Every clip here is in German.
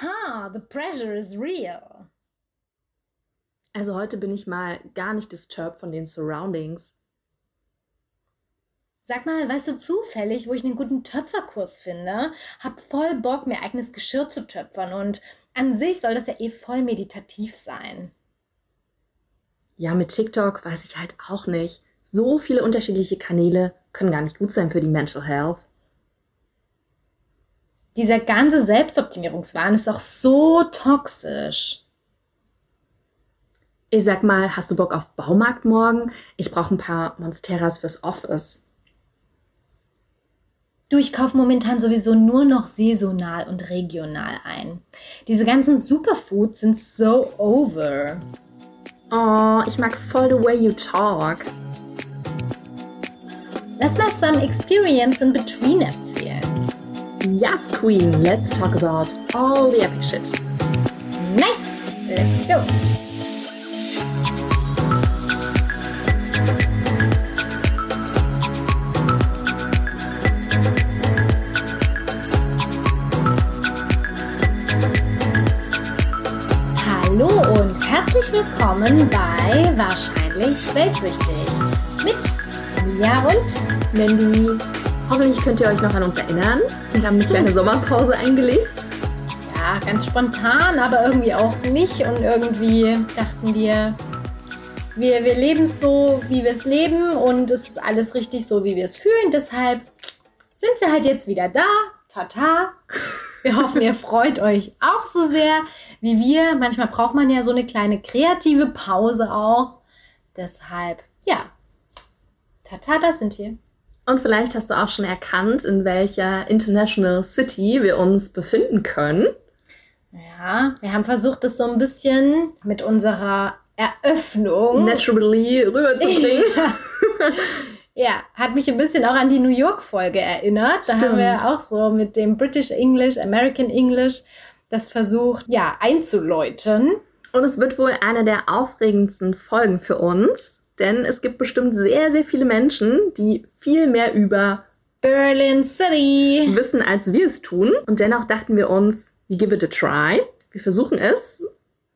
Ha, the pressure is real. Also heute bin ich mal gar nicht disturbed von den Surroundings. Sag mal, weißt du zufällig, wo ich einen guten Töpferkurs finde? Hab voll Bock, mir eigenes Geschirr zu töpfern und an sich soll das ja eh voll meditativ sein. Ja, mit TikTok weiß ich halt auch nicht. So viele unterschiedliche Kanäle können gar nicht gut sein für die Mental Health. Dieser ganze Selbstoptimierungswahn ist auch so toxisch. Ich sag mal, hast du Bock auf Baumarkt morgen? Ich brauche ein paar Monsteras fürs Office. Du, ich kaufe momentan sowieso nur noch saisonal und regional ein. Diese ganzen Superfoods sind so over. Oh, ich mag voll the way you talk. Lass mal some experience in between erzählen. Yes, Queen, let's talk about all the epic shit. Nice! Let's go! Hallo und herzlich willkommen bei Wahrscheinlich Weltsüchtig mit Mia und Mandy, hoffentlich könnt ihr euch noch an uns erinnern. Wir haben eine kleine Sommerpause eingelegt. ja, ganz spontan, aber irgendwie auch nicht und irgendwie dachten wir, wir, wir leben es so, wie wir es leben und es ist alles richtig so, wie wir es fühlen. Deshalb sind wir halt jetzt wieder da. Tata. Wir hoffen, ihr freut euch auch so sehr wie wir. Manchmal braucht man ja so eine kleine kreative Pause auch. Deshalb, ja. Tata, da sind wir. Und vielleicht hast du auch schon erkannt, in welcher International City wir uns befinden können. Ja, wir haben versucht, das so ein bisschen mit unserer Eröffnung. Naturally rüberzubringen. Ja, hat mich ein bisschen auch an die New York-Folge erinnert. Da Stimmt. haben wir auch so mit dem British English, American English das versucht, ja, einzuläuten. Und es wird wohl eine der aufregendsten Folgen für uns, denn es gibt bestimmt sehr, sehr viele Menschen, die viel mehr über Berlin City. wissen, als wir es tun. Und dennoch dachten wir uns, we give it a try. Wir versuchen es,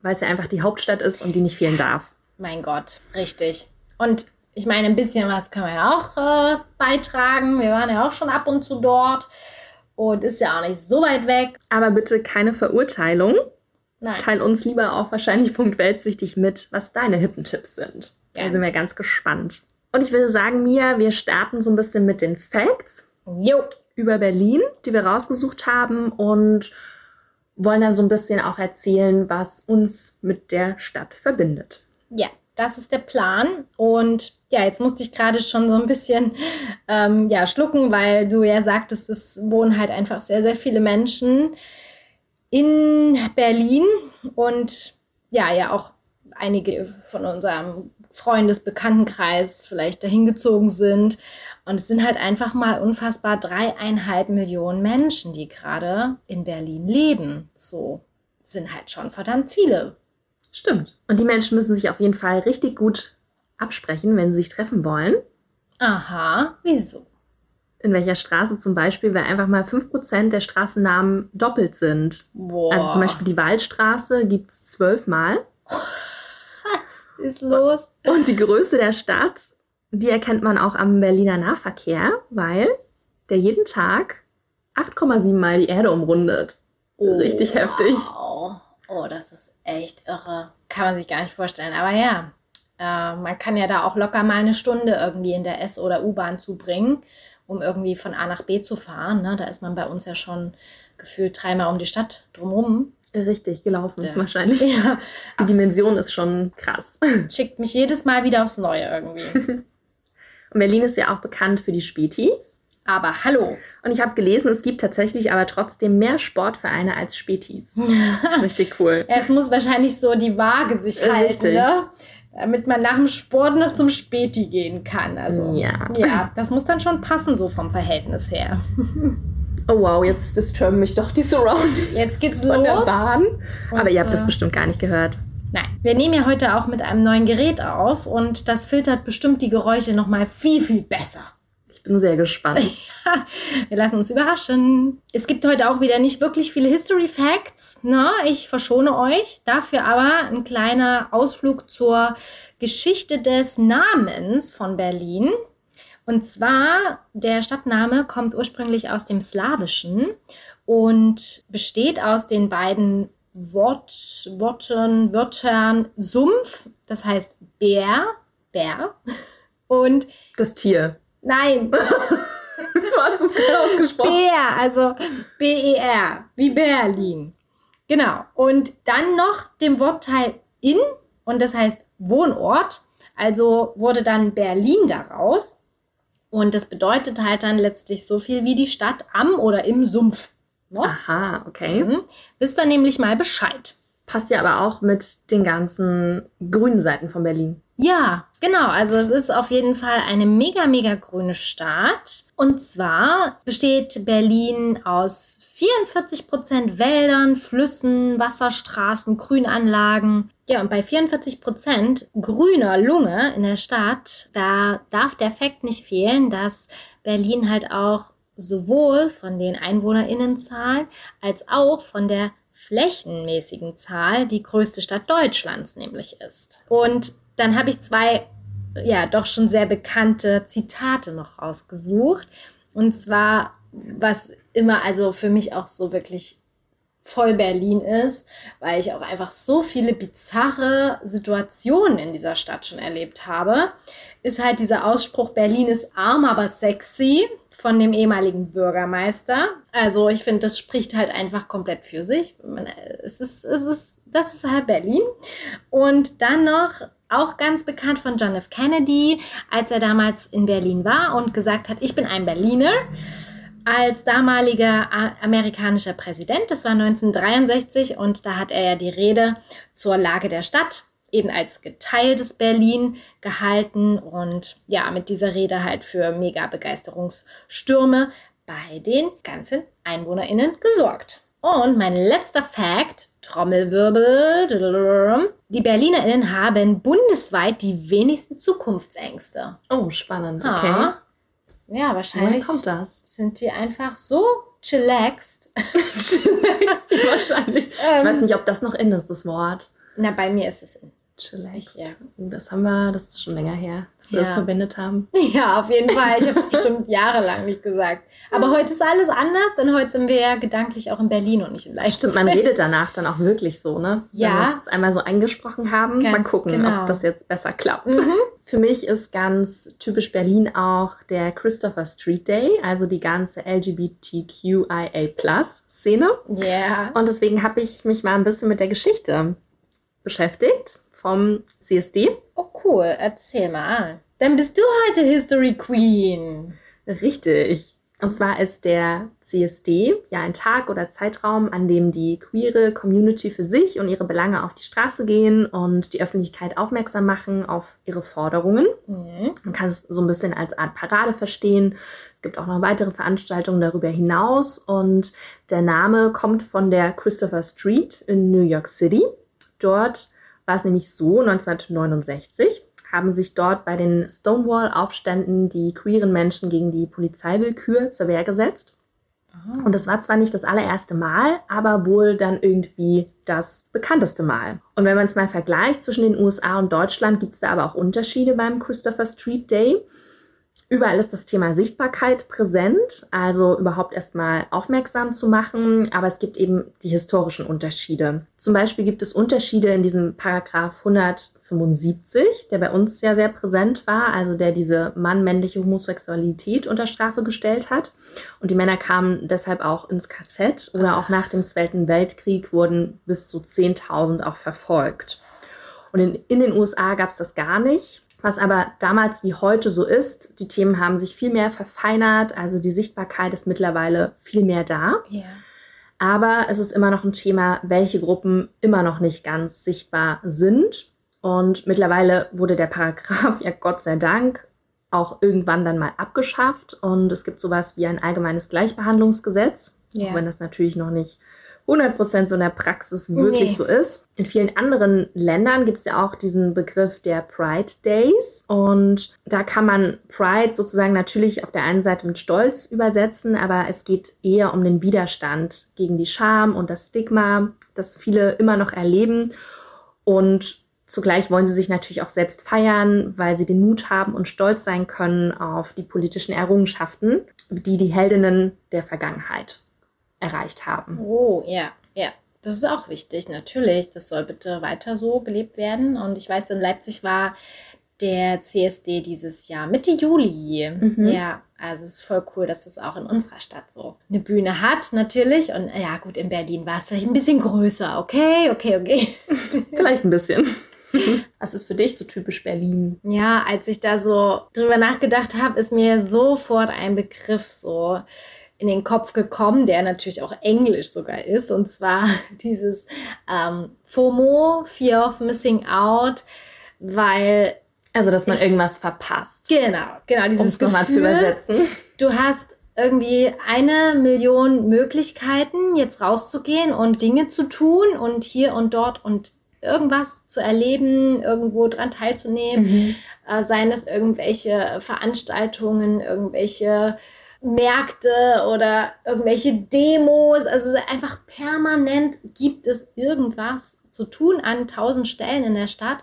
weil es ja einfach die Hauptstadt ist und die nicht fehlen darf. Mein Gott, richtig. Und ich meine, ein bisschen was können wir ja auch äh, beitragen. Wir waren ja auch schon ab und zu dort. Und ist ja auch nicht so weit weg. Aber bitte keine Verurteilung. Nein. Teil uns lieber auf wahrscheinlich.weltsüchtig mit, was deine Hippentipps sind. Da Gerne. sind wir ganz gespannt. Und ich würde sagen, Mia, wir starten so ein bisschen mit den Facts Jo. über Berlin, die wir rausgesucht haben und wollen dann so ein bisschen auch erzählen, was uns mit der Stadt verbindet. Ja, das ist der Plan. Und ja, jetzt musste ich gerade schon so ein bisschen ähm, ja, schlucken, weil du ja sagtest, es wohnen halt einfach sehr, sehr viele Menschen in Berlin und ja, ja auch einige von unserem Freundesbekanntenkreis vielleicht dahin gezogen sind. Und es sind halt einfach mal unfassbar dreieinhalb Millionen Menschen, die gerade in Berlin leben. So sind halt schon verdammt viele. Stimmt. Und die Menschen müssen sich auf jeden Fall richtig gut absprechen, wenn sie sich treffen wollen. Aha, wieso? In welcher Straße zum Beispiel, weil einfach mal 5% der Straßennamen doppelt sind. Boah. Also zum Beispiel die Waldstraße gibt es zwölfmal. Ist los? Und die Größe der Stadt, die erkennt man auch am Berliner Nahverkehr, weil der jeden Tag 8,7 Mal die Erde umrundet. Richtig heftig. Wow. Oh, das ist echt irre. Kann man sich gar nicht vorstellen. Aber ja, äh, man kann ja da auch locker mal eine Stunde irgendwie in der S- oder U-Bahn zubringen, um irgendwie von A nach B zu fahren. Ne? Da ist man bei uns ja schon gefühlt dreimal um die Stadt drumherum. Richtig gelaufen, Ja. wahrscheinlich. Ja, Die Dimension ist schon krass. schickt mich jedes Mal wieder aufs Neue irgendwie. Und Berlin ist ja auch bekannt für die Spätis. Aber hallo. Und ich habe gelesen, es gibt tatsächlich aber trotzdem mehr Sportvereine als Spätis. Richtig cool. Ja, es muss wahrscheinlich so die Waage sich halten, Richtig. ne? damit man nach dem Sport noch zum Späti gehen kann. Also Ja. ja, das muss dann schon passen so vom Verhältnis her. Oh wow, jetzt disturben mich doch die Surroundings Jetzt geht's von der los. Bahn. Aber ihr habt das bestimmt gar nicht gehört. Nein, wir nehmen ja heute auch mit einem neuen Gerät auf und das filtert bestimmt die Geräusche noch mal viel viel besser. Ich bin sehr gespannt. ja, wir lassen uns überraschen. Es gibt heute auch wieder nicht wirklich viele History Facts. Na, ich verschone euch. Dafür aber ein kleiner Ausflug zur Geschichte des Namens von Berlin. Und zwar, der Stadtname kommt ursprünglich aus dem Slawischen und besteht aus den beiden Wort, Worten, Wörtern Sumpf, das heißt Bär, Bär, und das Tier. Nein. so hast du es gerade ausgesprochen. Bär, also B-E-R, wie Berlin. Genau. Und dann noch dem Wortteil in, und das heißt Wohnort. Also wurde dann Berlin daraus. Und das bedeutet halt dann letztlich so viel wie die Stadt am oder im Sumpf. Ne? Aha, okay. Mhm. Wisst ihr nämlich mal Bescheid. Passt ja aber auch mit den ganzen grünen Seiten von Berlin. Ja, genau. Also es ist auf jeden Fall eine mega, mega grüne Stadt. Und zwar besteht Berlin aus 44 Prozent Wäldern, Flüssen, Wasserstraßen, Grünanlagen. Ja, und bei 44 Prozent grüner Lunge in der Stadt, da darf der Fakt nicht fehlen, dass Berlin halt auch sowohl von den EinwohnerInnenzahlen als auch von der flächenmäßigen Zahl die größte Stadt Deutschlands nämlich ist. Und dann habe ich zwei, ja, doch schon sehr bekannte Zitate noch rausgesucht. Und zwar, was immer also für mich auch so wirklich voll Berlin ist, weil ich auch einfach so viele bizarre Situationen in dieser Stadt schon erlebt habe, ist halt dieser Ausspruch, Berlin ist arm, aber sexy von dem ehemaligen Bürgermeister. Also ich finde, das spricht halt einfach komplett für sich. Es ist, es ist, das ist halt Berlin. Und dann noch auch ganz bekannt von John F. Kennedy, als er damals in Berlin war und gesagt hat, ich bin ein Berliner. Als damaliger amerikanischer Präsident, das war 1963, und da hat er ja die Rede zur Lage der Stadt eben als geteiltes Berlin gehalten und ja, mit dieser Rede halt für mega Begeisterungsstürme bei den ganzen EinwohnerInnen gesorgt. Und mein letzter Fact, Trommelwirbel. Die BerlinerInnen haben bundesweit die wenigsten Zukunftsängste. Oh, spannend, okay. Ja, ja wahrscheinlich. Woher kommt das? Sind die einfach so chillaxed. chillaxed, wahrscheinlich. ich weiß ähm. nicht, ob das noch in ist, das Wort. Na, bei mir ist es in. Chillaxed. Ja. Oh, das haben wir, das ist schon länger her, dass wir ja. das verwendet haben. Ja, auf jeden Fall. Ich habe es bestimmt jahrelang nicht gesagt. Aber heute ist alles anders, denn heute sind wir ja gedanklich auch in Berlin und nicht in Leipzig. Stimmt, man redet danach dann auch wirklich so, ne? Ja. Wenn wir es jetzt einmal so eingesprochen haben, ganz mal gucken, genau. ob das jetzt besser klappt. Mhm. Für mich ist ganz typisch Berlin auch der Christopher Street Day, also die ganze LGBTQIA-Szene. Ja. Yeah. Und deswegen habe ich mich mal ein bisschen mit der Geschichte beschäftigt vom CSD. Oh cool, erzähl mal. Dann bist du heute History Queen. Richtig. Und zwar ist der CSD ja ein Tag oder Zeitraum, an dem die queere Community für sich und ihre Belange auf die Straße gehen und die Öffentlichkeit aufmerksam machen auf ihre Forderungen. Mhm. Man kann es so ein bisschen als Art Parade verstehen. Es gibt auch noch weitere Veranstaltungen darüber hinaus und der Name kommt von der Christopher Street in New York City. Dort war es nämlich so, 1969 haben sich dort bei den Stonewall-Aufständen die queeren Menschen gegen die Polizeiwillkür zur Wehr gesetzt. Aha. Und das war zwar nicht das allererste Mal, aber wohl dann irgendwie das bekannteste Mal. Und wenn man es mal vergleicht zwischen den USA und Deutschland, gibt es da aber auch Unterschiede beim Christopher Street Day. Überall ist das Thema Sichtbarkeit präsent, also überhaupt erstmal aufmerksam zu machen, aber es gibt eben die historischen Unterschiede. Zum Beispiel gibt es Unterschiede in diesem Paragraph 175, der bei uns ja sehr präsent war, also der diese mann-männliche Homosexualität unter Strafe gestellt hat. Und die Männer kamen deshalb auch ins KZ oder auch nach dem Zweiten Weltkrieg wurden bis zu 10.000 auch verfolgt. Und in, in den USA gab es das gar nicht. Was aber damals wie heute so ist, die Themen haben sich viel mehr verfeinert, also die Sichtbarkeit ist mittlerweile viel mehr da. Yeah. Aber es ist immer noch ein Thema, welche Gruppen immer noch nicht ganz sichtbar sind. Und mittlerweile wurde der Paragraph ja Gott sei Dank auch irgendwann dann mal abgeschafft. Und es gibt sowas wie ein allgemeines Gleichbehandlungsgesetz, yeah. auch wenn das natürlich noch nicht 100% so in der Praxis wirklich Nee. so ist. In vielen anderen Ländern gibt es ja auch diesen Begriff der Pride Days. Und da kann man Pride sozusagen natürlich auf der einen Seite mit Stolz übersetzen, aber es geht eher um den Widerstand gegen die Scham und das Stigma, das viele immer noch erleben. Und zugleich wollen sie sich natürlich auch selbst feiern, weil sie den Mut haben und stolz sein können auf die politischen Errungenschaften, die die Heldinnen der Vergangenheit erreicht haben. Oh, ja, ja. Das ist auch wichtig, natürlich. Das soll bitte weiter so gelebt werden. Und ich weiß, in Leipzig war der CSD dieses Jahr Mitte Juli. Mhm. Ja, also es ist voll cool, dass es auch in unserer Stadt so eine Bühne hat, natürlich. Und ja, gut, in Berlin war es vielleicht ein bisschen größer. Okay, okay, okay. Vielleicht ein bisschen. Was ist für dich so typisch Berlin? Ja, als ich da so drüber nachgedacht habe, ist mir sofort ein Begriff so in den Kopf gekommen, der natürlich auch Englisch sogar ist. Und zwar dieses ähm, FOMO, Fear of Missing Out, weil, Also, dass man irgendwas verpasst. genau, genau, Um dieses es nochmal zu übersetzen. du hast irgendwie eine Million Möglichkeiten, jetzt rauszugehen und Dinge zu tun und hier und dort und irgendwas zu erleben, irgendwo dran teilzunehmen, äh, seien es irgendwelche Veranstaltungen, irgendwelche Märkte oder irgendwelche Demos. Also einfach permanent gibt es irgendwas zu tun an tausend Stellen in der Stadt.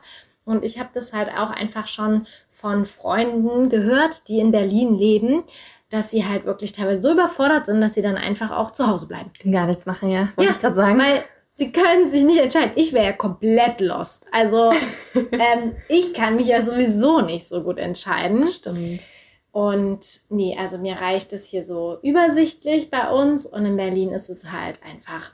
Und ich habe das halt auch einfach schon von Freunden gehört, die in Berlin leben, dass sie halt wirklich teilweise so überfordert sind, dass sie dann einfach auch zu Hause bleiben. Gar nichts machen, ja. Wollte ich gerade sagen. Weil sie können sich nicht entscheiden. Ich wäre ja komplett lost. Also ähm, ich kann mich ja sowieso nicht so gut entscheiden. Stimmt. Und nee, also mir reicht es hier so übersichtlich bei uns und in Berlin ist es halt einfach,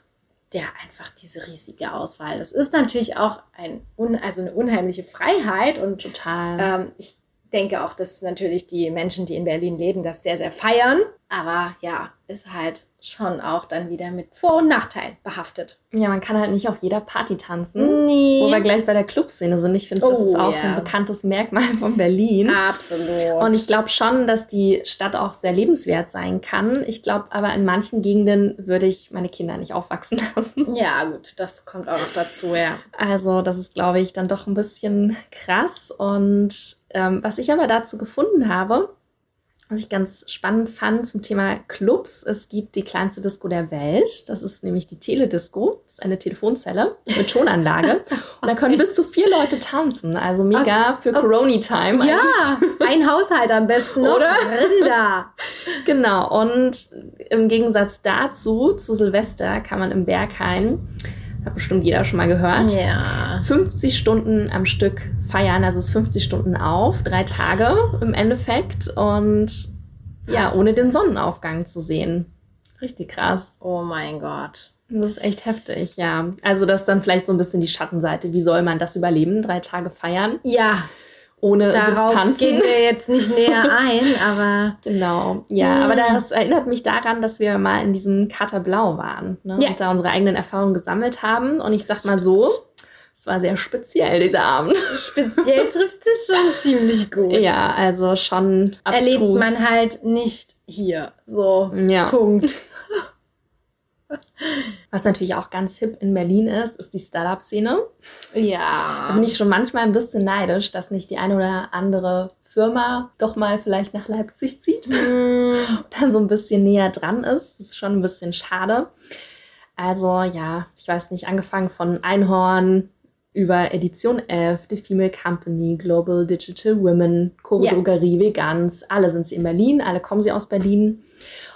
ja, einfach diese riesige Auswahl. Das ist natürlich auch ein, also eine unheimliche Freiheit und Total. ähm, ich denke auch, dass natürlich die Menschen, die in Berlin leben, das sehr, sehr feiern. Aber ja, ist halt schon auch dann wieder mit Vor- und Nachteilen behaftet. Ja, man kann halt nicht auf jeder Party tanzen. Nee. Wo wir gleich bei der Clubszene sind. Ich finde, das Oh, ist auch ja. ein bekanntes Merkmal von Berlin. Absolut. Und ich glaube schon, dass die Stadt auch sehr lebenswert sein kann. Ich glaube aber, in manchen Gegenden würde ich meine Kinder nicht aufwachsen lassen. ja, gut, das kommt auch noch dazu, ja. Also, das ist, glaube ich, dann doch ein bisschen krass. Und ähm, was ich aber dazu gefunden habe, was ich ganz spannend fand zum Thema Clubs, es gibt die kleinste Disco der Welt. Das ist nämlich die Teledisco. Das ist eine Telefonzelle mit Tonanlage. Und da können bis zu vier Leute tanzen. Also mega für Corona-Time. Ja, ein Haushalt am besten, noch. Oder? Rinder. Genau, und im Gegensatz dazu, zu Silvester, kann man im Berghain, hat bestimmt jeder schon mal gehört, Ja. 50 Stunden am Stück feiern. Also es ist 50 Stunden auf, drei Tage im Endeffekt und ja, Krass. ohne den Sonnenaufgang zu sehen. Richtig krass. Oh mein Gott. Das ist echt heftig, ja. Also das ist dann vielleicht so ein bisschen die Schattenseite. Wie soll man das überleben? Drei Tage feiern Ja, ohne darauf Substanzen. gehen wir jetzt nicht näher ein, aber Genau, ja, Hm. aber das erinnert mich daran, dass wir mal in diesem Kater Blau waren ne? Ja. und da unsere eigenen Erfahrungen gesammelt haben. Und ich sag mal so, es war sehr speziell, dieser Abend. speziell trifft es schon ziemlich gut. Ja, also schon abstrus. Erlebt man halt nicht hier. So, Ja. Punkt. Was natürlich auch ganz hip in Berlin ist, ist die Startup-Szene. Da Ja. bin ich schon manchmal ein bisschen neidisch, dass nicht die eine oder andere Firma doch mal vielleicht nach Leipzig zieht. Hm, da so ein bisschen näher dran ist. Das ist schon ein bisschen schade. Also ja, ich weiß nicht, angefangen von Einhorn über Edition F, The Female Company, Global Digital Women, Chore. Drogerie, Vegans, alle sind sie in Berlin, alle kommen sie aus Berlin.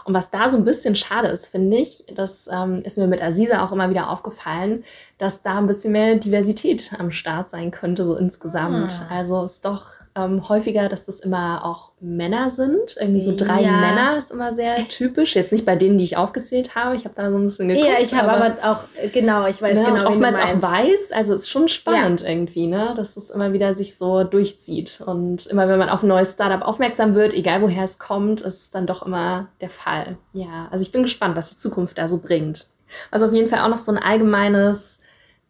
Und was da so ein bisschen schade ist, finde ich, das ähm, ist mir mit Aziza auch immer wieder aufgefallen, dass da ein bisschen mehr Diversität am Start sein könnte, so insgesamt. Ah. Also ist doch ähm, häufiger, dass das immer auch Männer sind. Irgendwie so drei Ja. Männer ist immer sehr typisch. Jetzt nicht bei denen, die ich aufgezählt habe. Ich habe da so ein bisschen geguckt. ja, ich habe aber, auch, äh, genau, ich weiß ne, genau, oftmals auch weiß. Also ist schon spannend irgendwie, ne? dass es immer wieder sich so durchzieht. Und immer wenn man auf ein neues Startup aufmerksam wird, egal woher es kommt, ist es dann doch immer der Fall. Ja, also ich bin gespannt, was die Zukunft da so bringt. Was auf jeden Fall auch noch so ein allgemeines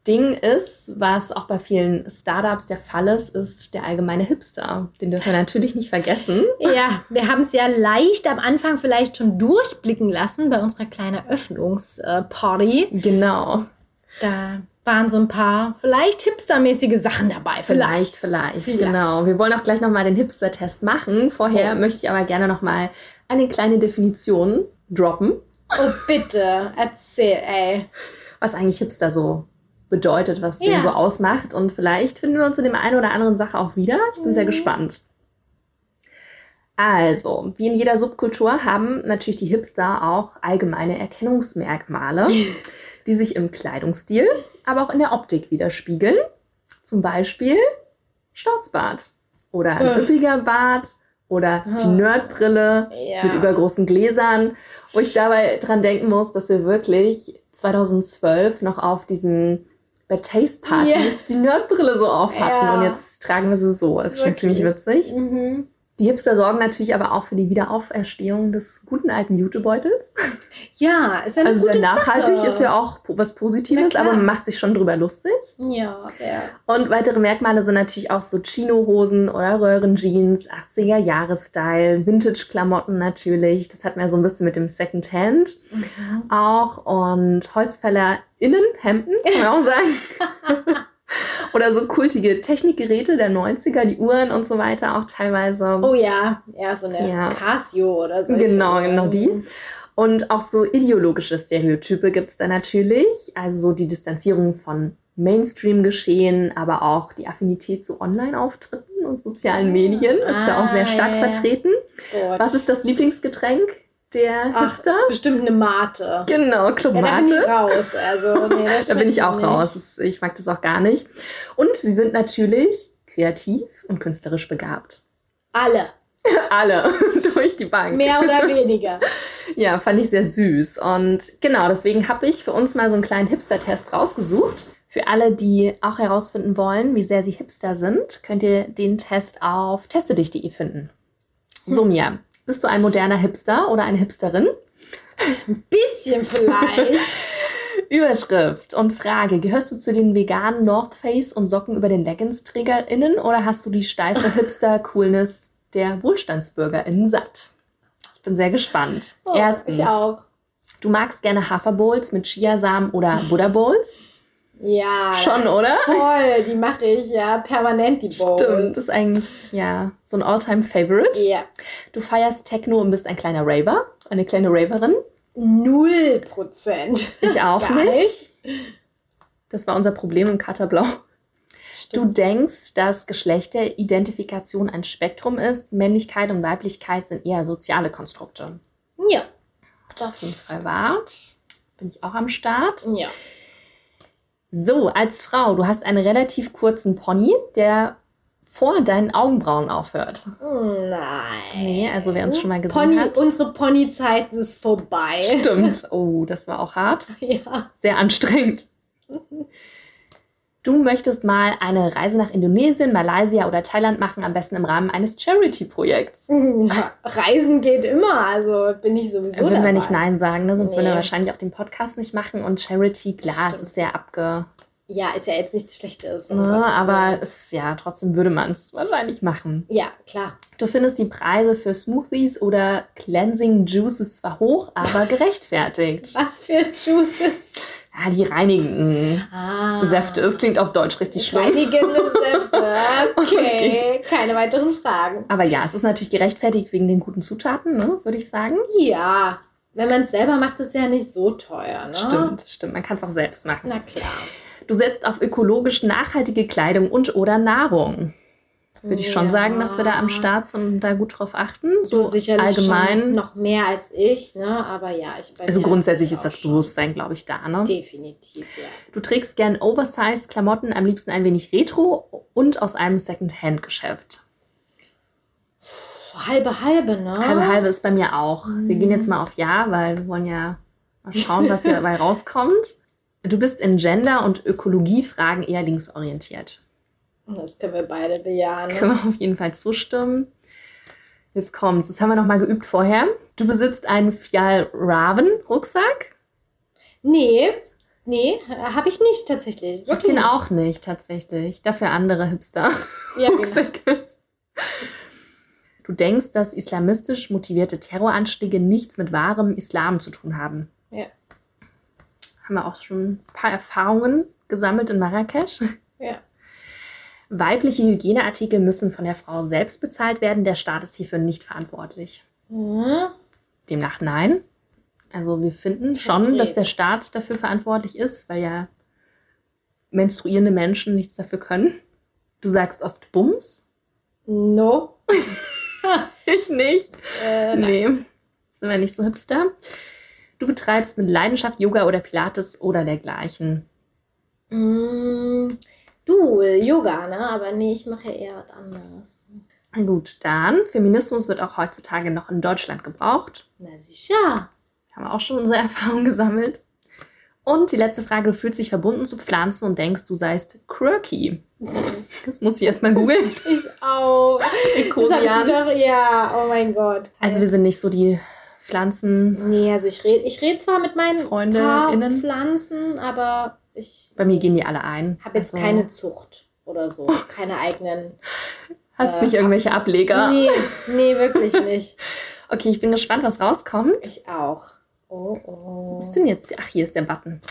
Ding ist, was auch bei vielen Startups der Fall ist, ist der allgemeine Hipster. Den dürfen wir natürlich nicht vergessen. Ja, wir haben es ja leicht am Anfang vielleicht schon durchblicken lassen bei unserer kleinen Öffnungsparty. Genau. Da waren so ein paar vielleicht hipstermäßige Sachen dabei. Vielleicht, vielleicht, vielleicht. genau. Wir wollen auch gleich nochmal den Hipster-Test machen. Vorher oh. möchte ich aber gerne nochmal eine kleine Definition droppen. Oh, bitte, erzähl, ey. Was eigentlich Hipster so bedeutet, was ja. den so ausmacht. Und vielleicht finden wir uns in dem einen oder anderen Sache auch wieder. Ich bin mhm. sehr gespannt. Also, wie in jeder Subkultur haben natürlich die Hipster auch allgemeine Erkennungsmerkmale, die sich im Kleidungsstil, aber auch in der Optik widerspiegeln. Zum Beispiel Schnauzbart oder ein üppiger Bart oder die Nerdbrille ja. mit übergroßen Gläsern, wo ich dabei dran denken muss, dass wir wirklich 2012 noch auf diesen bei Taste-Partys yeah. die Nerdbrille so auf hatten ja. und jetzt tragen wir sie so. Ist schon ziemlich witzig. Mhm. Die Hipster sorgen natürlich aber auch für die Wiederauferstehung des guten alten Jutebeutels. Ja, ist eine also gute sehr nachhaltig, Sache. ist ja auch was Positives, aber man macht sich schon drüber lustig. Ja, ja. Und weitere Merkmale sind natürlich auch so Chino-Hosen oder Röhrenjeans, 80er-Jahre-Style, Vintage-Klamotten natürlich. Das hat man ja so ein bisschen mit dem Second-Hand mhm. auch. Und HolzfällerInnen, Hemden, kann man auch sagen. Oder so kultige Technikgeräte der 90er, die Uhren und so weiter auch teilweise. Oh ja, ja, so eine ja. Casio oder so. Genau, genau die. Und auch so ideologische Stereotype gibt es da natürlich. Also so die Distanzierung von Mainstream-Geschehen, aber auch die Affinität zu Online-Auftritten und sozialen Medien ist ah, da auch sehr stark ja, ja. vertreten. Gott. Was ist das Lieblingsgetränk? Der Ach, Hipster. Bestimmt eine Mate. Genau, Club ja, Mate. Da bin ich raus. Also, nee, da bin ich auch nicht. raus. ich mag das auch gar nicht. Und sie sind natürlich kreativ und künstlerisch begabt. Alle. Alle, durch die Bank. Mehr oder weniger. ja, fand ich sehr süß. Und genau, deswegen habe ich für uns mal so einen kleinen Hipster-Test rausgesucht. Für alle, die auch herausfinden wollen, wie sehr sie Hipster sind, könnt ihr den Test auf testedich.de finden. So, Mia, bist du ein moderner Hipster oder eine Hipsterin? Ein bisschen vielleicht. Überschrift und Frage: Gehörst du zu den veganen North Face und Socken über den Leggings-TrägerInnen oder hast du die steife Hipster-Coolness der WohlstandsbürgerInnen satt? Ich bin sehr gespannt. Oh, Erstens, ich auch. Du magst gerne Haferbowls mit Chiasamen oder Buddha Bowls? Ja. Schon, oder? Voll, die mache ich ja permanent, die Bowls. Stimmt, das ist eigentlich ja so ein All-Time-Favorite. Ja. Du feierst Techno und bist ein kleiner Raver, eine kleine Raverin. Null Prozent. Ich auch Gar nicht. Das war unser Problem im Katerblau. Du denkst, dass Geschlechteridentifikation ein Spektrum ist. Männlichkeit und Weiblichkeit sind eher soziale Konstrukte. Ja. Das auf jeden Fall wahr. Bin ich auch am Start. Ja. So, als Frau, du hast einen relativ kurzen Pony, der vor deinen Augenbrauen aufhört. Nein. Nee, also wer uns schon mal gesehen Pony, hat. Unsere Ponyzeit ist vorbei. Stimmt. Oh, das war auch hart. Ja. Sehr anstrengend. Du möchtest mal eine Reise nach Indonesien, Malaysia oder Thailand machen, am besten im Rahmen eines Charity-Projekts. Reisen geht immer, also bin ich sowieso Würden dabei. wir nicht Nein sagen, ne? sonst nee. würden wir wahrscheinlich auch den Podcast nicht machen. Und Charity, klar, es ist sehr abge... Ja, ist ja jetzt nichts Schlechtes. Ne, aber es, ja, trotzdem würde man es wahrscheinlich machen. Ja, klar. Du findest die Preise für Smoothies oder Cleansing Juices zwar hoch, aber gerechtfertigt. Was für Juices? Ja, die reinigenden ah. Säfte. Es klingt auf Deutsch richtig schlimm. Reinigende Säfte. Okay. okay. Keine weiteren Fragen. Aber ja, es ist natürlich gerechtfertigt wegen den guten Zutaten, ne, würde ich sagen. Ja. Wenn man es selber macht, ist es ja nicht so teuer, ne? Stimmt, stimmt. Man kann es auch selbst machen. Na klar. Du setzt auf ökologisch nachhaltige Kleidung und oder Nahrung würde ich schon ja. sagen, dass wir da am Start sind und da gut drauf achten. So du sicherlich allgemein. noch mehr als ich, ne? Aber ja, ich Also grundsätzlich ist das Bewusstsein, glaube ich, da, ne? Definitiv, ja. Du trägst gern Oversized Klamotten, am liebsten ein wenig Retro und aus einem Second-Hand-Geschäft. Halbe, halbe, ne? Halbe, halbe ist bei mir auch. Mhm. Wir gehen jetzt mal auf Ja, weil wir wollen ja mal schauen, was hier dabei rauskommt. Du bist in Gender- und Ökologiefragen eher linksorientiert. Das können wir beide bejahen. Ne? Können wir auf jeden Fall zustimmen. Jetzt kommt's. Das haben wir noch mal geübt vorher. Du besitzt einen Fjall Raven Rucksack? Nee. Nee, habe ich nicht tatsächlich. Ich hab den auch nicht tatsächlich. Dafür andere Hipster. Ja, genau. Rucksäcke. Du denkst, dass islamistisch motivierte Terroranschläge nichts mit wahrem Islam zu tun haben. Ja. Haben wir auch schon ein paar Erfahrungen gesammelt in Marrakesch. Weibliche Hygieneartikel müssen von der Frau selbst bezahlt werden. Der Staat ist hierfür nicht verantwortlich. Mhm. Demnach nein. Also wir finden schon, dass der Staat dafür verantwortlich ist, weil ja menstruierende Menschen nichts dafür können. Du sagst oft Bums. No. Ich nicht. Äh, nein. Nee, sind wir nicht so hipster. Du betreibst mit Leidenschaft Yoga oder Pilates oder dergleichen. Mm, Du, Yoga, ne? Aber nee, ich mache ja eher was anderes. Gut, dann, Feminismus wird auch heutzutage noch in Deutschland gebraucht. Na sicher. Haben wir auch schon unsere Erfahrungen gesammelt. Und die letzte Frage, du fühlst dich verbunden zu Pflanzen und denkst, du seist quirky. Das muss ich erstmal googeln. Ich auch. Das hab ich doch, ja, oh mein Gott. Also wir sind nicht so die Pflanzen. Nee, also ich rede ich red zwar mit meinen FreundInnen. Pflanzen, aber ich Bei mir gehen die alle ein. habe jetzt Also, keine Zucht oder so. Keine eigenen. Hast äh, nicht irgendwelche Ableger. Nee, nee, wirklich nicht. Okay, ich bin gespannt, was rauskommt. Ich auch. Oh, oh. Was ist denn jetzt? Ach, hier ist der Button.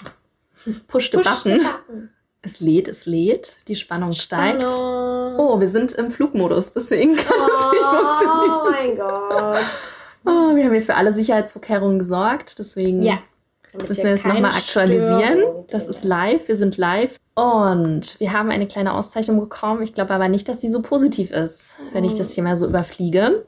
Push the Push the button. button. Es lädt, es lädt. Die Spannung steigt. Spannung. Oh, wir sind im Flugmodus, deswegen kann das nicht Oh funktionieren. mein Gott. Oh, wir haben hier für alle Sicherheitsvorkehrungen gesorgt, deswegen Ja. Damit müssen wir jetzt nochmal aktualisieren. Störung Das ist live, wir sind live. Und wir haben eine kleine Auszeichnung bekommen. Ich glaube aber nicht, dass sie so positiv ist, wenn ich das hier mal so überfliege.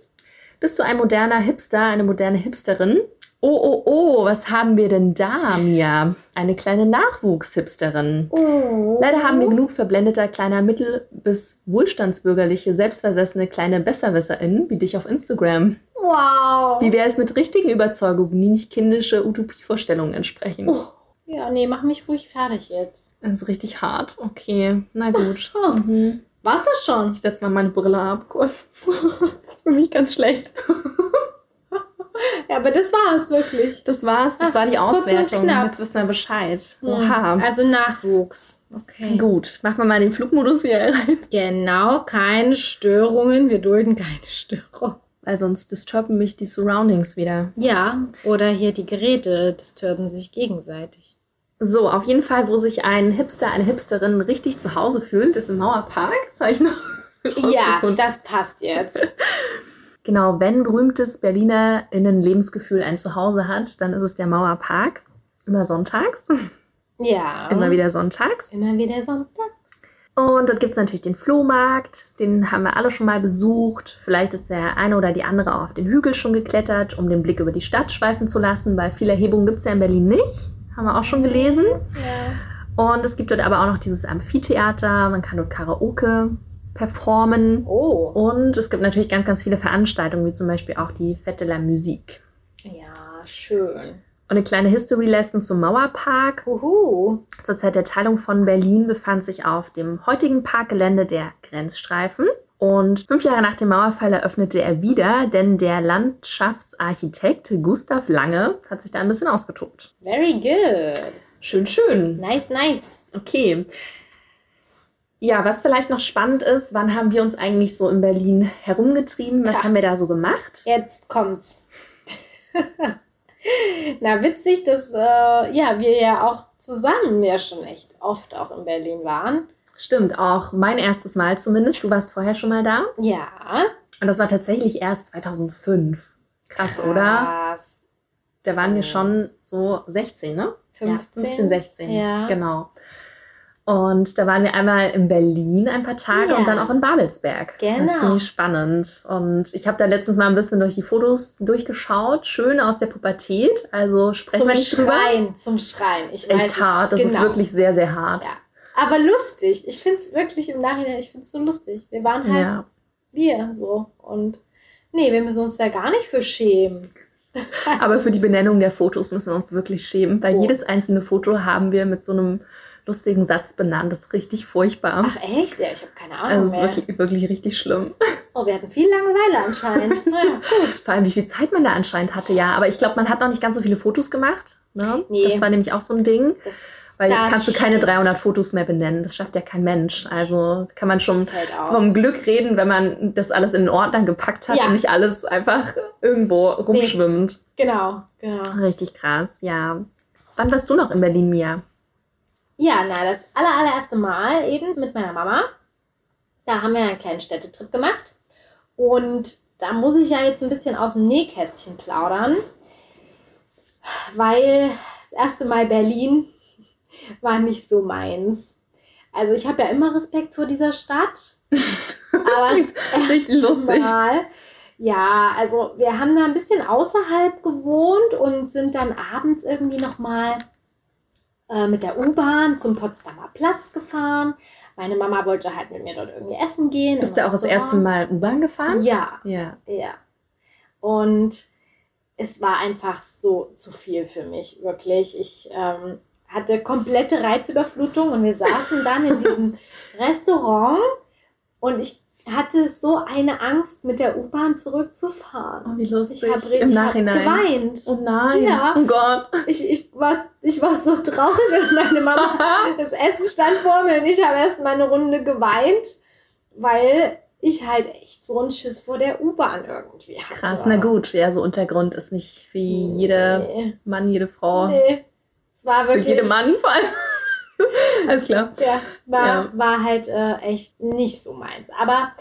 Bist du ein moderner Hipster, eine moderne Hipsterin? Oh, oh, oh, was haben wir denn da, Mia? Eine kleine Nachwuchshipsterin. Oh. Leider haben wir genug verblendeter kleiner Mittel- bis wohlstandsbürgerliche, selbstversessene kleine BesserwisserInnen wie dich auf Instagram. Wow. Wie wäre es mit richtigen Überzeugungen, die nicht kindische Utopievorstellungen entsprechen? Oh. Ja, nee, mach mich ruhig fertig jetzt. Das ist richtig hart. Okay, na gut. Oh. Mhm. War's das schon? Ich setze mal meine Brille ab kurz. ich fühle mich ganz schlecht. Ja, aber das war's wirklich. Das war's, das Ach, war die Auswertung. knapp. Jetzt wissen wir Bescheid. Hm. Oha. Also Nachwuchs. Okay. Gut, machen wir mal den Flugmodus wieder rein. Genau, keine Störungen. Wir dulden keine Störung. Weil sonst disturben mich die Surroundings wieder. Ja, oder hier die Geräte disturben sich gegenseitig. So, auf jeden Fall, wo sich ein Hipster, eine Hipsterin richtig zu Hause fühlt, ist im Mauerpark. Das habe ich noch Ja, das passt jetzt. Genau, wenn berühmtes BerlinerInnen Lebensgefühl ein Zuhause hat, dann ist es der Mauerpark. Immer sonntags. Ja. Immer wieder sonntags. Immer wieder sonntags. Und dort gibt es natürlich den Flohmarkt. Den haben wir alle schon mal besucht. Vielleicht ist der eine oder die andere auch auf den Hügel schon geklettert, um den Blick über die Stadt schweifen zu lassen, weil viele Erhebungen gibt es ja in Berlin nicht. Haben wir auch schon gelesen. Ja. Und es gibt dort aber auch noch dieses Amphitheater. Man kann dort Karaoke performen. Oh. Und es gibt natürlich ganz, ganz viele Veranstaltungen, wie zum Beispiel auch die Fête de la Musique. Ja, schön. Und eine kleine History Lesson zum Mauerpark. Uhu. Zur Zeit der Teilung von Berlin befand sich auf dem heutigen Parkgelände der Grenzstreifen. Und fünf Jahre nach dem Mauerfall eröffnete er wieder, denn der Landschaftsarchitekt Gustav Lange hat sich da ein bisschen ausgetobt. Very good. Schön, schön. Nice, nice. Okay. Ja, was vielleicht noch spannend ist, wann haben wir uns eigentlich so in Berlin herumgetrieben? Was Tja. haben wir da so gemacht? Jetzt kommt's. Na, witzig, dass äh, ja, wir ja auch zusammen ja schon echt oft auch in Berlin waren. Stimmt, auch mein erstes Mal zumindest. Du warst vorher schon mal da. Ja. Und das war tatsächlich erst 2005. Krass, oder? Krass. Da waren wir schon so 16, ne? 15? Ja, 15, 16. Ja. Genau. Und da waren wir einmal in Berlin ein paar Tage Ja. und dann auch in Babelsberg. Genau. Ziemlich spannend. Und ich habe da letztens mal ein bisschen durch die Fotos durchgeschaut. Schön aus der Pubertät. Also sprechen Zum wir nicht drüber. Schreien, zum Schreien. Ich weiß Echt es hart. Das ist genau. wirklich sehr, sehr hart. Ja. Aber lustig. Ich finde es wirklich im Nachhinein, ich finde es so lustig. Wir waren halt Ja. wir so. Und nee, wir müssen uns da gar nicht für schämen. Aber für die Benennung der Fotos müssen wir uns wirklich schämen, weil Oh. jedes einzelne Foto haben wir mit so einem lustigen Satz benannt. Das ist richtig furchtbar. Ach echt? Ja, ich habe keine Ahnung also es ist wirklich, wirklich richtig schlimm. Oh, wir hatten viel Langeweile anscheinend. naja, gut. Vor allem, wie viel Zeit man da anscheinend hatte, ja. Aber ich glaube, man hat noch nicht ganz so viele Fotos gemacht. Ne? Nee. Das war nämlich auch so ein Ding. Das, Weil jetzt das kannst du keine stimmt. 300 Fotos mehr benennen. Das schafft ja kein Mensch. Also kann man schon Fällt aus. vom Glück reden, wenn man das alles in den Ordner gepackt hat Ja. und nicht alles einfach irgendwo rumschwimmt. Genau, genau. Richtig krass, ja. Wann warst du noch in Berlin, Mia? Ja, na, das aller, allererste Mal eben mit meiner Mama. Da haben wir einen kleinen Städtetrip gemacht. Und da muss ich ja jetzt ein bisschen aus dem Nähkästchen plaudern, weil das erste Mal Berlin war nicht so meins. Also ich habe ja immer Respekt vor dieser Stadt. aber klingt das richtig lustig. Mal, ja, also wir haben da ein bisschen außerhalb gewohnt und sind dann abends irgendwie nochmal äh, mit der U-Bahn zum Potsdamer Platz gefahren. Meine Mama wollte halt mit mir dort irgendwie essen gehen. Bist du auch das erste Mal U-Bahn gefahren? Ja, Ja. ja. Und es war einfach so zu viel für mich, wirklich. Ich ähm, hatte komplette Reizüberflutung und wir saßen dann in diesem Restaurant und ich hatte so eine Angst, mit der U-Bahn zurückzufahren. Oh, wie lustig. Ich habe Im hab Nachhinein. geweint. Oh nein. Ja. Oh Gott. Ich, ich, war, ich war so traurig und meine Mama, das Essen stand vor mir und ich habe erst mal eine Runde geweint, weil ich halt echt so einen Schiss vor der U-Bahn irgendwie hatte. Krass, na gut. Ja, so Untergrund ist nicht für jeder Nee, Mann, jede Frau. nee. Es war Für wirklich. jeden Mann vor allem. Alles klar. Ja, war, Ja. war halt äh, echt nicht so meins. Aber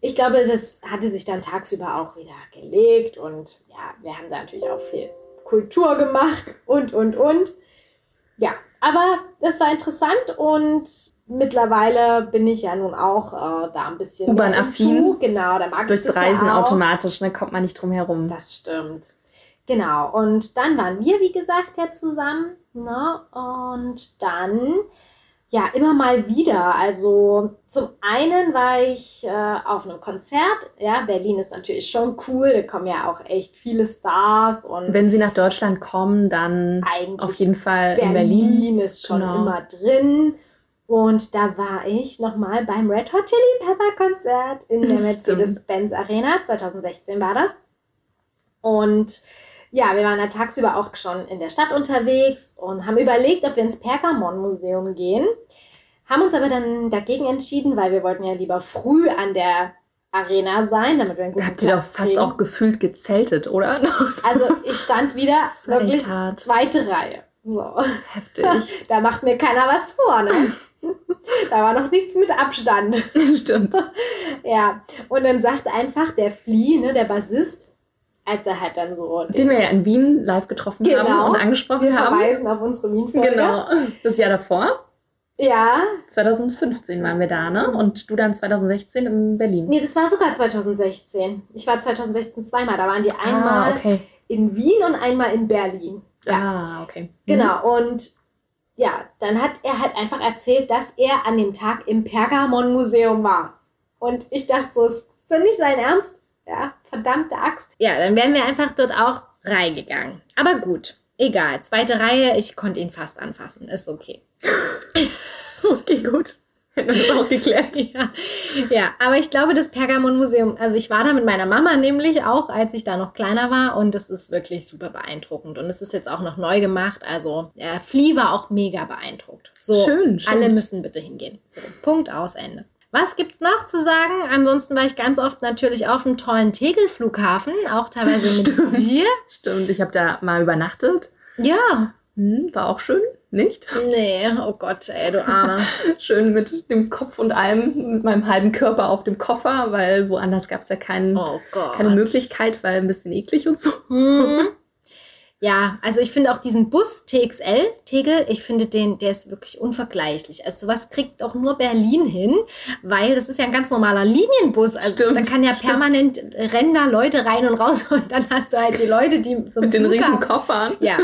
ich glaube, das hatte sich dann tagsüber auch wieder gelegt und ja, wir haben da natürlich auch viel Kultur gemacht und, und, und. Ja, aber das war interessant und mittlerweile bin ich ja nun auch äh, da ein bisschen U-Bahn-affin. Genau, da mag ich Durchs das Reisen ja auch. automatisch, ne, kommt man nicht drum herum. Das stimmt. Genau. Und dann waren wir, wie gesagt, ja zusammen. Ne? Und dann, ja, immer mal wieder. Also zum einen war ich äh, auf einem Konzert. Ja, Berlin ist natürlich schon cool. Da kommen ja auch echt viele Stars. Und Wenn sie nach Deutschland kommen, dann eigentlich auf jeden Fall Berlin, in Berlin. ist schon Genau. immer drin. Und da war ich nochmal beim Red Hot Chili Pepper Konzert in der. Mercedes-Benz Arena. 2016 war das. Und ja, wir waren da tagsüber auch schon in der Stadt unterwegs und haben überlegt, ob wir ins Pergamon-Museum gehen. Haben uns aber dann dagegen entschieden, weil wir wollten ja lieber früh an der Arena sein, damit wir einen guten habt ihr doch fast kriegen. auch gefühlt gezeltet, oder? Also ich stand wieder wirklich zweite Reihe. So. Heftig. Da macht mir keiner was vor, ne? da war noch nichts mit Abstand. Stimmt. Ja. Und dann sagt einfach der Flea, ne, der Bassist, als er halt dann so. Den wir ja in Wien live getroffen Genau. haben und angesprochen wir haben. verweisen auf unsere Wien-Folge. Genau. Das Jahr davor, Ja. 2015 waren wir da, ne? Und du dann 2016 in Berlin. Nee, das war sogar 2016. Ich war 2016 zweimal. Da waren die einmal Ah, okay. in Wien und einmal in Berlin. Ja. Ah, okay. Genau, und ja, dann hat er halt einfach erzählt, dass er an dem Tag im Pergamon-Museum war. Und ich dachte so, ist das nicht sein Ernst? Ja, verdammte Axt. Ja, dann wären wir einfach dort auch reingegangen. Aber gut, egal. Zweite Reihe, ich konnte ihn fast anfassen. Ist okay. Okay, gut. Hätten wir das auch geklärt. Ja, ja, aber ich glaube, das Pergamon-Museum, also ich war da mit meiner Mama nämlich auch, als ich da noch kleiner war und das ist wirklich super beeindruckend und es ist jetzt auch noch neu gemacht, also der Flea war auch mega beeindruckt. So, Schön, schön. alle müssen bitte hingehen. So, Punkt, aus, Ende. Was gibt's noch zu sagen? Ansonsten war ich ganz oft natürlich auf einem tollen Tegel-Flughafen, auch teilweise mit Stimmt. dir. Stimmt, ich habe da mal übernachtet. Ja. Hm, war auch schön, nicht? Nee, oh Gott, ey, du Arme. Schön mit dem Kopf und allem, mit meinem halben Körper auf dem Koffer, weil woanders gab es ja keinen, Oh keine Möglichkeit, weil ein bisschen eklig und so. Mhm. Ja, also ich finde auch diesen Bus TXL, Tegel, ich finde den, der ist wirklich unvergleichlich. Also sowas kriegt auch nur Berlin hin, weil das ist ja ein ganz normaler Linienbus. Also Stimmt, da kann ja stimmt. permanent rennen da Leute rein und raus und dann hast du halt die Leute, die zum Mit den riesen Flughafen- Koffern. Ja,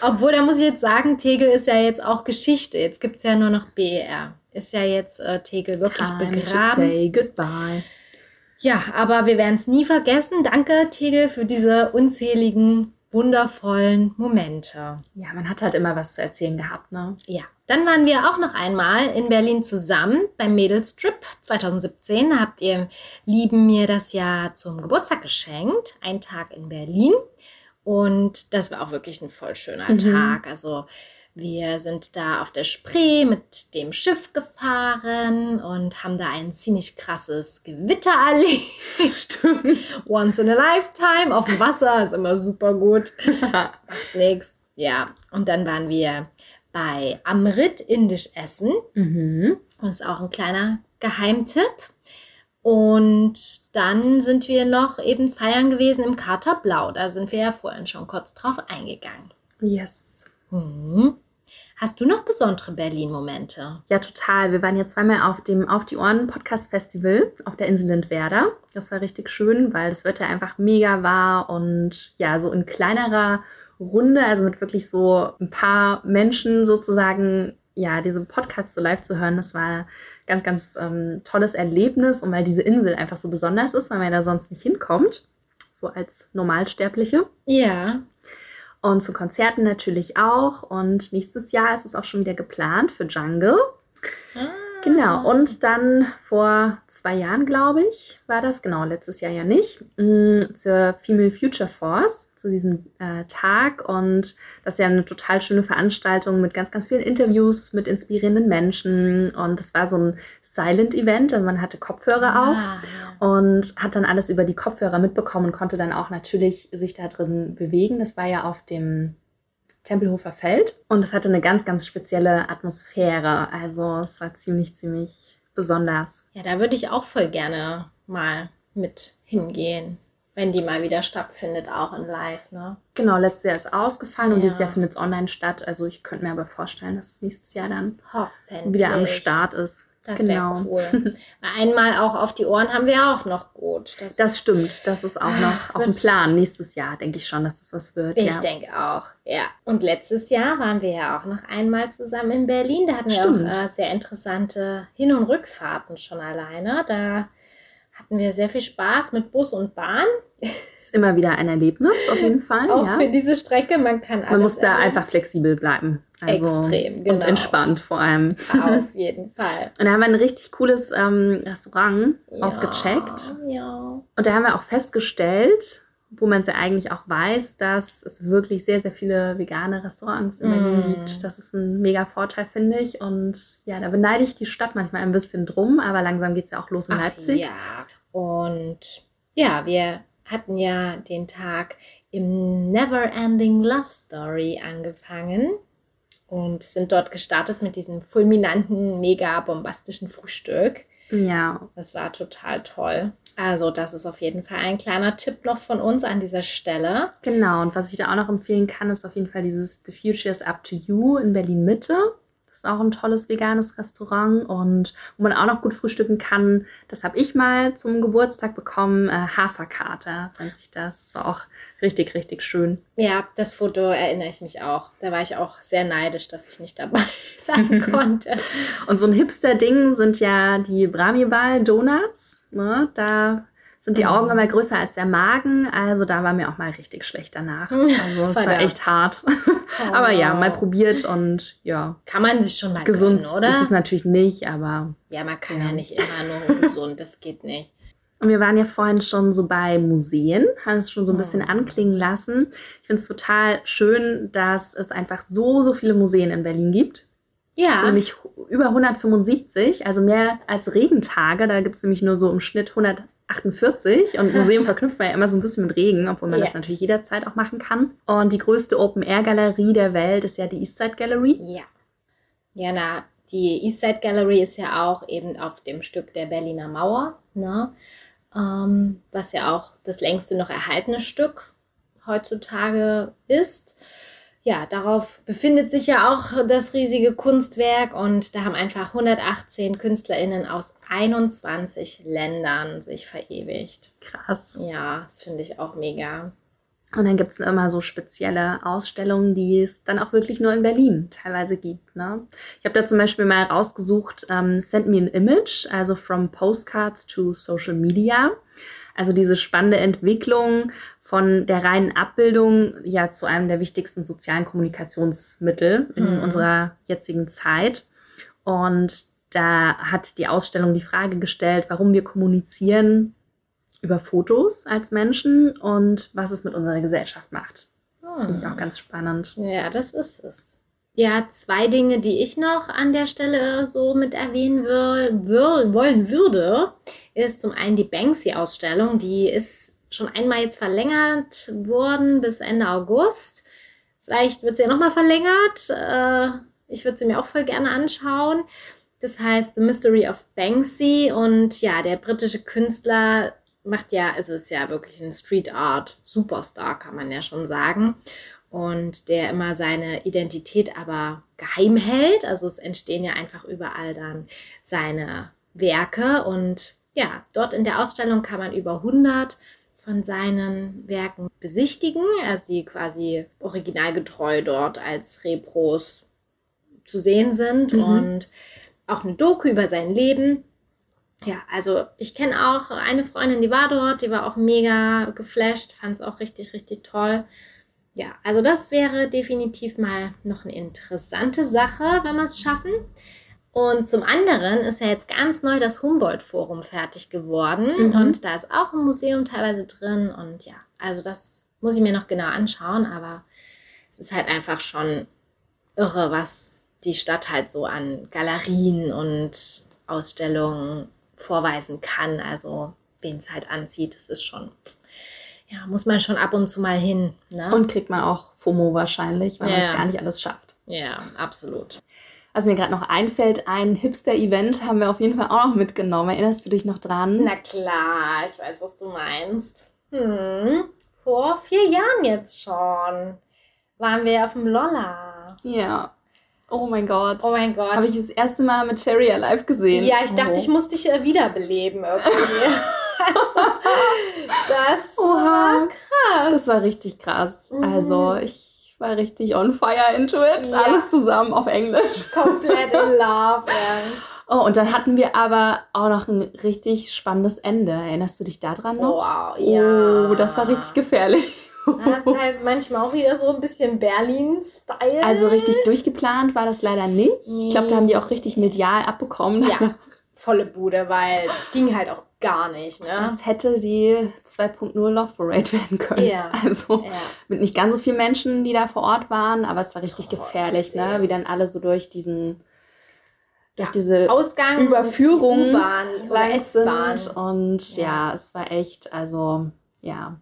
obwohl da muss ich jetzt sagen, Tegel ist ja jetzt auch Geschichte. Jetzt gibt es ja nur noch BER. Ist ja jetzt äh, Tegel wirklich Time to begraben. say goodbye. Ja, aber wir werden es nie vergessen. Danke, Tegel, für diese unzähligen, wundervollen Momente. Ja, man hat halt immer was zu erzählen gehabt, ne? Ja, dann waren wir auch noch einmal in Berlin zusammen beim Mädelstrip 2017. Da habt ihr Lieben mir das ja zum Geburtstag geschenkt. Ein Tag in Berlin. Und das war auch wirklich ein voll schöner mhm. Tag. Also wir sind da auf der Spree mit dem Schiff gefahren und haben da ein ziemlich krasses Gewitter erlebt. Stimmt. Once in a lifetime auf dem Wasser ist immer super gut. Macht nix. Ja, und dann waren wir bei Amrit Indisch essen. Mhm. Das ist auch ein kleiner Geheimtipp. Und dann sind wir noch eben feiern gewesen im Kater Blau. Da sind wir ja vorhin schon kurz drauf eingegangen. Yes. Mhm. Hast du noch besondere Berlin-Momente? Ja, total. Wir waren ja zweimal auf dem Auf die Ohren Podcast Festival auf der Insel Lindwerder. Das war richtig schön, weil das Wetter einfach mega war und ja, so in kleinerer Runde, also mit wirklich so ein paar Menschen sozusagen, ja, diese Podcasts so live zu hören, das war ganz, ganz ähm, tolles Erlebnis und weil diese Insel einfach so besonders ist, weil man da sonst nicht hinkommt, so als Normalsterbliche. Ja. Und zu Konzerten natürlich auch. Und nächstes Jahr ist es auch schon wieder geplant für Jungle. Ah. Genau, und dann vor zwei Jahren, glaube ich, war das, genau, letztes Jahr ja nicht, mm, zur Female Future Force, zu diesem äh, Tag. Und das ist ja eine total schöne Veranstaltung mit ganz, ganz vielen Interviews mit inspirierenden Menschen. Und das war so ein Silent-Event, also man hatte Kopfhörer ah, auf ja. und hat dann alles über die Kopfhörer mitbekommen und konnte dann auch natürlich sich da drin bewegen. Das war ja auf dem Tempelhofer Feld. Und es hatte eine ganz, ganz spezielle Atmosphäre. Also es war ziemlich, ziemlich besonders. Ja, da würde ich auch voll gerne mal mit hingehen, wenn die mal wieder stattfindet, auch in Live, ne? Genau, letztes Jahr ist ausgefallen ja. und dieses Jahr findet es online statt. Also ich könnte mir aber vorstellen, dass es nächstes Jahr dann wieder am Start ist. Das genau. wäre cool. Einmal auch auf die Ohren haben wir auch noch gut. Das, das stimmt. Das ist auch noch auf dem Plan. Nächstes Jahr denke ich schon, dass das was wird. Ich ja. denke auch, ja. Und letztes Jahr waren wir ja auch noch einmal zusammen in Berlin. Da hatten wir stimmt. auch äh, sehr interessante Hin- und Rückfahrten schon alleine. Da hatten wir sehr viel Spaß mit Bus und Bahn. Ist immer wieder ein Erlebnis, auf jeden Fall. auch ja. für diese Strecke. Man kann Man muss da erleben. einfach flexibel bleiben. Also, Extrem, genau. Und entspannt vor allem. Auf jeden Fall. Und da haben wir ein richtig cooles ähm, Restaurant ja, ausgecheckt. Ja. Und da haben wir auch festgestellt, wo man es ja eigentlich auch weiß, dass es wirklich sehr, sehr viele vegane Restaurants in Berlin mm. gibt. Das ist ein mega Vorteil, finde ich. Und ja, da beneide ich die Stadt manchmal ein bisschen drum, aber langsam geht es ja auch los in Ach, Leipzig. Ja, und ja, wir hatten ja den Tag im Never Ending Love Story angefangen und sind dort gestartet mit diesem fulminanten, mega bombastischen Frühstück. Ja. Das war total toll. Also, das ist auf jeden Fall ein kleiner Tipp noch von uns an dieser Stelle. Genau, und was ich da auch noch empfehlen kann, ist auf jeden Fall dieses The Future is Up to You in Berlin Mitte ist auch ein tolles veganes Restaurant und wo man auch noch gut frühstücken kann. Das habe ich mal zum Geburtstag bekommen. Äh, Haferkater nennt sich das. Das war auch richtig, richtig schön. Ja, das Foto erinnere ich mich auch. Da war ich auch sehr neidisch, dass ich nicht dabei sein konnte. und so ein Hipster-Ding sind ja die Bramibal-Donuts. Ne? Da sind die Augen immer größer als der Magen. Also da war mir auch mal richtig schlecht danach. Also es war echt hart. Oh. aber ja, mal probiert und ja. Kann man sich schon mal gesund gönnen, oder? ist es natürlich nicht, aber. Ja, man kann ja, ja nicht immer nur gesund, das geht nicht. Und wir waren ja vorhin schon so bei Museen, haben es schon so ein bisschen oh. anklingen lassen. Ich finde es total schön, dass es einfach so, so viele Museen in Berlin gibt. Ja. Es sind nämlich über 175, also mehr als Regentage. Da gibt es nämlich nur so im Schnitt 100 48 und Museum verknüpft man ja immer so ein bisschen mit Regen, obwohl man yeah. das natürlich jederzeit auch machen kann. Und die größte Open-Air-Galerie der Welt ist ja die Eastside Gallery. Ja. Ja, na, die Eastside Gallery ist ja auch eben auf dem Stück der Berliner Mauer, ne? Ähm, was ja auch das längste noch erhaltene Stück heutzutage ist ja, darauf befindet sich ja auch das riesige Kunstwerk und da haben einfach 118 KünstlerInnen aus 21 Ländern sich verewigt. Krass. Ja, das finde ich auch mega. Und dann gibt es immer so spezielle Ausstellungen, die es dann auch wirklich nur in Berlin teilweise gibt. Ne? Ich habe da zum Beispiel mal rausgesucht, ähm, Send Me an Image, also From Postcards to Social Media. Also diese spannende Entwicklung von der reinen Abbildung ja zu einem der wichtigsten sozialen Kommunikationsmittel in Mhm. unserer jetzigen Zeit. Und da hat die Ausstellung die Frage gestellt, warum wir kommunizieren über Fotos als Menschen und was es mit unserer Gesellschaft macht. Das finde ich auch ganz spannend. Ja, das ist es. Ja, zwei Dinge, die ich noch an der Stelle so mit erwähnen will, will, wollen würde, ist zum einen die Banksy-Ausstellung. Die ist schon einmal jetzt verlängert worden bis Ende August. Vielleicht wird sie ja nochmal verlängert. Äh, ich würde sie mir auch voll gerne anschauen. Das heißt The Mystery of Banksy und ja, der britische Künstler macht ja, also ist ja wirklich ein Street Art Superstar, kann man ja schon sagen und der immer seine Identität aber geheim hält. Also es entstehen ja einfach überall dann seine Werke und ja, dort in der Ausstellung kann man über 100 von seinen Werken besichtigen, also die quasi originalgetreu dort als Repros zu sehen sind Mhm. und auch eine Doku über sein Leben. Ja, also ich kenne auch eine Freundin, die war dort, die war auch mega geflasht, fand es auch richtig, richtig toll. Ja, also das wäre definitiv mal noch eine interessante Sache, wenn wir es schaffen. Und zum anderen ist ja jetzt ganz neu das Humboldt-Forum fertig geworden Mhm. und da ist auch ein Museum teilweise drin und ja, also das muss ich mir noch genau anschauen, aber es ist halt einfach schon irre, was die Stadt halt so an Galerien und Ausstellungen vorweisen kann. Also wen es halt anzieht, das ist schon, ja, muss man schon ab und zu mal hin. Ne? Und kriegt man auch FOMO wahrscheinlich, weil man es Ja. gar nicht alles schafft. ja, absolut. Was mir gerade noch einfällt, ein Hipster-Event haben wir auf jeden Fall auch noch mitgenommen. Erinnerst du dich noch dran? Na klar, ich weiß, was du meinst. Hm, vor vier Jahren jetzt schon waren wir auf dem Lolla. Ja. Oh mein Gott. Oh mein Gott. Habe ich das erste Mal mit Cherry Alive gesehen. Ja, ich dachte, Oh. ich muss dich äh, wiederbeleben irgendwie. also, das Oha. war krass. Das war richtig krass. Mhm. Also ich war richtig on fire into it. Ja. Alles zusammen auf Englisch. komplett in love. Ja. Oh, und dann hatten wir aber auch noch ein richtig spannendes Ende. Erinnerst du dich daran noch? Wow, ja. Oh, das war richtig gefährlich. Das ist halt manchmal auch wieder so ein bisschen Berlin-Style. Also richtig durchgeplant war das leider nicht. Ich glaube, da haben die auch richtig medial abbekommen. Ja, volle Bude, weil es ging halt auch gar nicht, ne? Das hätte die 2.0 Love Parade werden können. Ja. Also ja. mit nicht ganz so vielen Menschen, die da vor Ort waren, aber es war richtig Trotzdem. gefährlich, ne? Wie dann alle so durch diesen, durch Ja. diese Ausgang Überführung U-Bahn oder S-Bahn. Und ja. Ja. es war echt, also ja.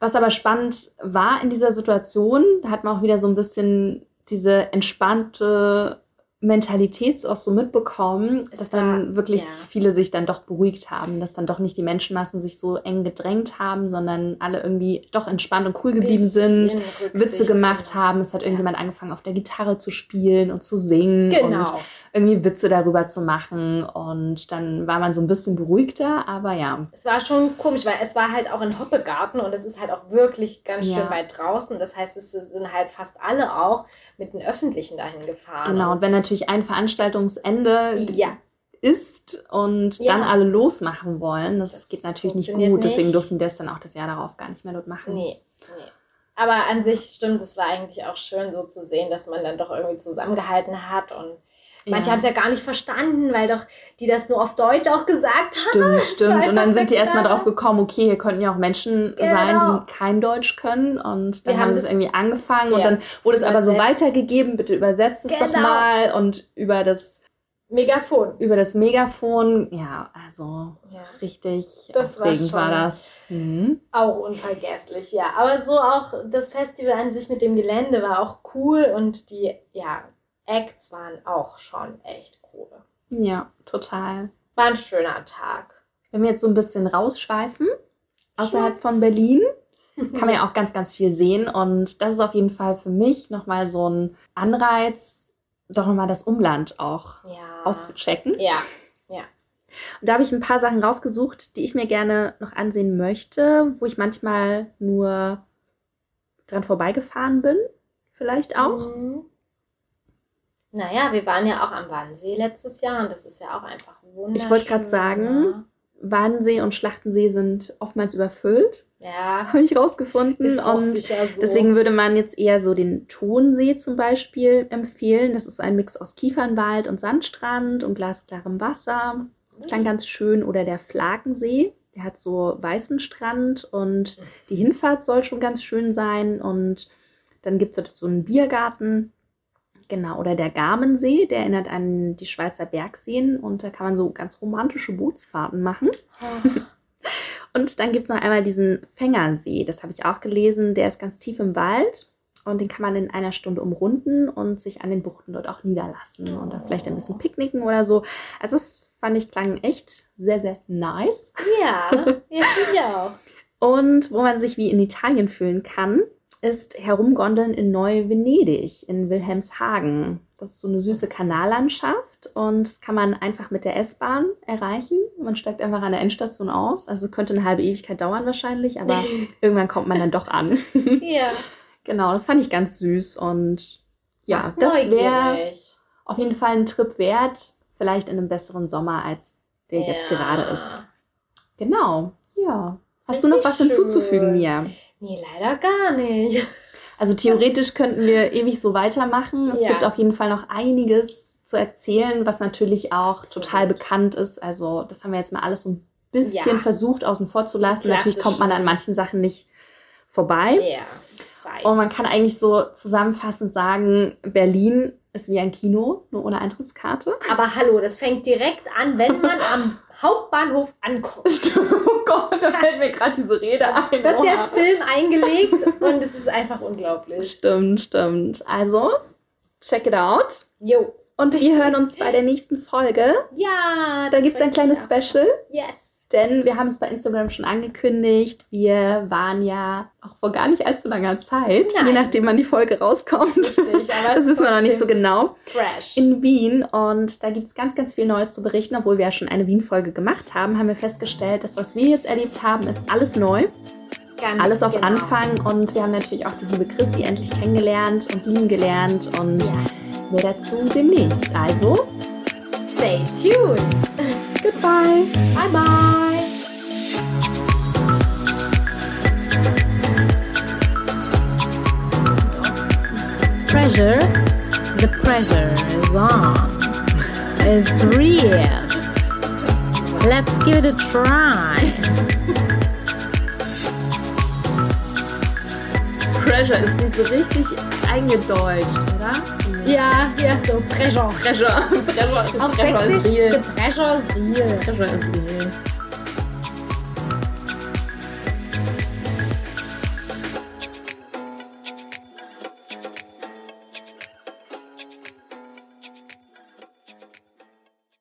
Was aber spannend war in dieser Situation, da hat man auch wieder so ein bisschen diese entspannte Mentalität auch so mitbekommen, Es dass war- dann wirklich ja. viele sich dann doch beruhigt haben, dass dann doch nicht die Menschenmassen sich so eng gedrängt haben, sondern alle irgendwie doch entspannt und cool geblieben sind. Witze gemacht haben. Es hat irgendjemand angefangen, auf der Gitarre zu spielen und zu singen Genau. und irgendwie Witze darüber zu machen. Und dann war man so ein bisschen beruhigter, aber ja. Es war schon komisch, weil es war halt auch in Hoppegarten und es ist halt auch wirklich ganz Ja. schön weit draußen. Das heißt, es sind halt fast alle auch mit den Öffentlichen dahin gefahren. Genau, und wenn natürlich ein Veranstaltungsende ja, ist und Ja. dann alle losmachen wollen, das, Das geht natürlich nicht gut. Deswegen nicht. durften die das dann auch das Jahr darauf gar nicht mehr dort machen. nee, nee. Aber an sich stimmt, es war eigentlich auch schön so zu sehen, dass man dann doch irgendwie zusammengehalten hat und manche Ja. haben es ja gar nicht verstanden, weil doch die das nur auf Deutsch auch gesagt haben. Stimmt, stimmt. Und dann sind die erstmal drauf gekommen, okay, hier könnten ja auch Menschen sein, Genau. die kein Deutsch können. Und dann Wir haben sie es irgendwie angefangen und Ja. dann wurde es aber so Übersetzt. weitergegeben, bitte übersetzt es doch Genau. mal und über das, Megafon. über das Megafon, ja, also Ja. richtig Das war aufregend war, schon- das. Mhm. Auch unvergesslich, ja. Aber so auch das Festival an sich mit dem Gelände war auch cool und die, ja, Acts waren auch schon echt cool. Ja, total. War ein schöner Tag. Wenn wir jetzt so ein bisschen rausschweifen, außerhalb von Berlin, kann man ja auch ganz, ganz viel sehen. Und das ist auf jeden Fall für mich nochmal so ein Anreiz, doch nochmal das Umland auch Ja. auszuchecken. Ja. Und da habe ich ein paar Sachen rausgesucht, die ich mir gerne noch ansehen möchte, wo ich manchmal nur dran vorbeigefahren bin, vielleicht auch. Mhm. Naja, wir waren ja auch am Wannsee letztes Jahr und das ist ja auch einfach wunderschön. Ich wollte gerade sagen? Wannsee und Schlachtensee sind oftmals überfüllt. Ja. Habe ich rausgefunden. Und so. deswegen würde man jetzt eher so den Tonsee zum Beispiel empfehlen. Das ist ein Mix aus Kiefernwald und Sandstrand und glasklarem Wasser. Das klang ganz schön. Oder der Flakensee. Der hat so weißen Strand und die Hinfahrt soll schon ganz schön sein. Und dann gibt es so einen Biergarten. Genau, oder der Garmensee, der erinnert an die Schweizer Bergseen und da kann man so ganz romantische Bootsfahrten machen. Und dann gibt es noch einmal diesen Fängersee, das habe ich auch gelesen, der ist ganz tief im Wald und den kann man in einer Stunde umrunden und sich an den Buchten dort auch niederlassen und dann vielleicht ein bisschen picknicken oder so. Also das fand ich klang echt sehr, sehr nice. Ja, ja, ich auch. Und wo man sich wie in Italien fühlen kann, ist Herumgondeln in Neu-Venedig in Wilhelmshagen. Das ist so eine süße Kanallandschaft und das kann man einfach mit der S-Bahn erreichen. Man steigt einfach an der Endstation aus. Also könnte eine halbe Ewigkeit dauern wahrscheinlich, aber irgendwann kommt man dann doch an. Ja. genau, das fand ich ganz süß und ja, Macht das wäre auf jeden Fall ein Trip wert. Vielleicht in einem besseren Sommer, als der jetzt Ja. gerade ist. Genau, ja. Hast du noch Richtig was hinzuzufügen, schön. Mia? Nee, leider gar nicht. Also theoretisch könnten wir ewig so weitermachen. Es Ja. gibt auf jeden Fall noch einiges zu erzählen, was natürlich auch Absolut. total bekannt ist. Also das haben wir jetzt mal alles so ein bisschen Ja. versucht außen vor zu lassen. Natürlich kommt man an manchen Sachen nicht vorbei. Ja. Sites. Und man kann eigentlich so zusammenfassend sagen, Berlin ist wie ein Kino, nur ohne Eintrittskarte. Aber hallo, das fängt direkt an, wenn man am Hauptbahnhof ankommt. oh Gott, da fällt mir gerade diese Rede ein. Wird der Oha. Film eingelegt und es ist einfach unglaublich. Stimmt, stimmt. Also, check it out. Jo. Und wir hören uns bei der nächsten Folge. Ja, Da gibt es ein kleines. Special, Yes. Denn wir haben es bei Instagram schon angekündigt. Wir waren ja auch vor gar nicht allzu langer Zeit, Nein. je nachdem wann die Folge rauskommt. Richtig, aber Das wissen wir noch nicht so genau. Fresh. In Wien und da gibt es ganz, ganz viel Neues zu berichten. Obwohl wir ja schon eine Wien-Folge gemacht haben, haben wir festgestellt, dass was wir jetzt erlebt haben, ist alles neu. Ganz Alles auf genau. Anfang und wir haben natürlich auch die liebe Chrissy endlich kennengelernt und lieben gelernt und Ja. mehr dazu demnächst. Also, Stay tuned. goodbye! Bye bye. Pressure. The pressure is on. It's real. Let's give it a try. Pressure ist nicht so richtig eingedeutscht, oder? Ja, ja, so Pressure. Pressure. Pressure, Auf ist Sächsisch, real. the pressure is real. Pressure ist real.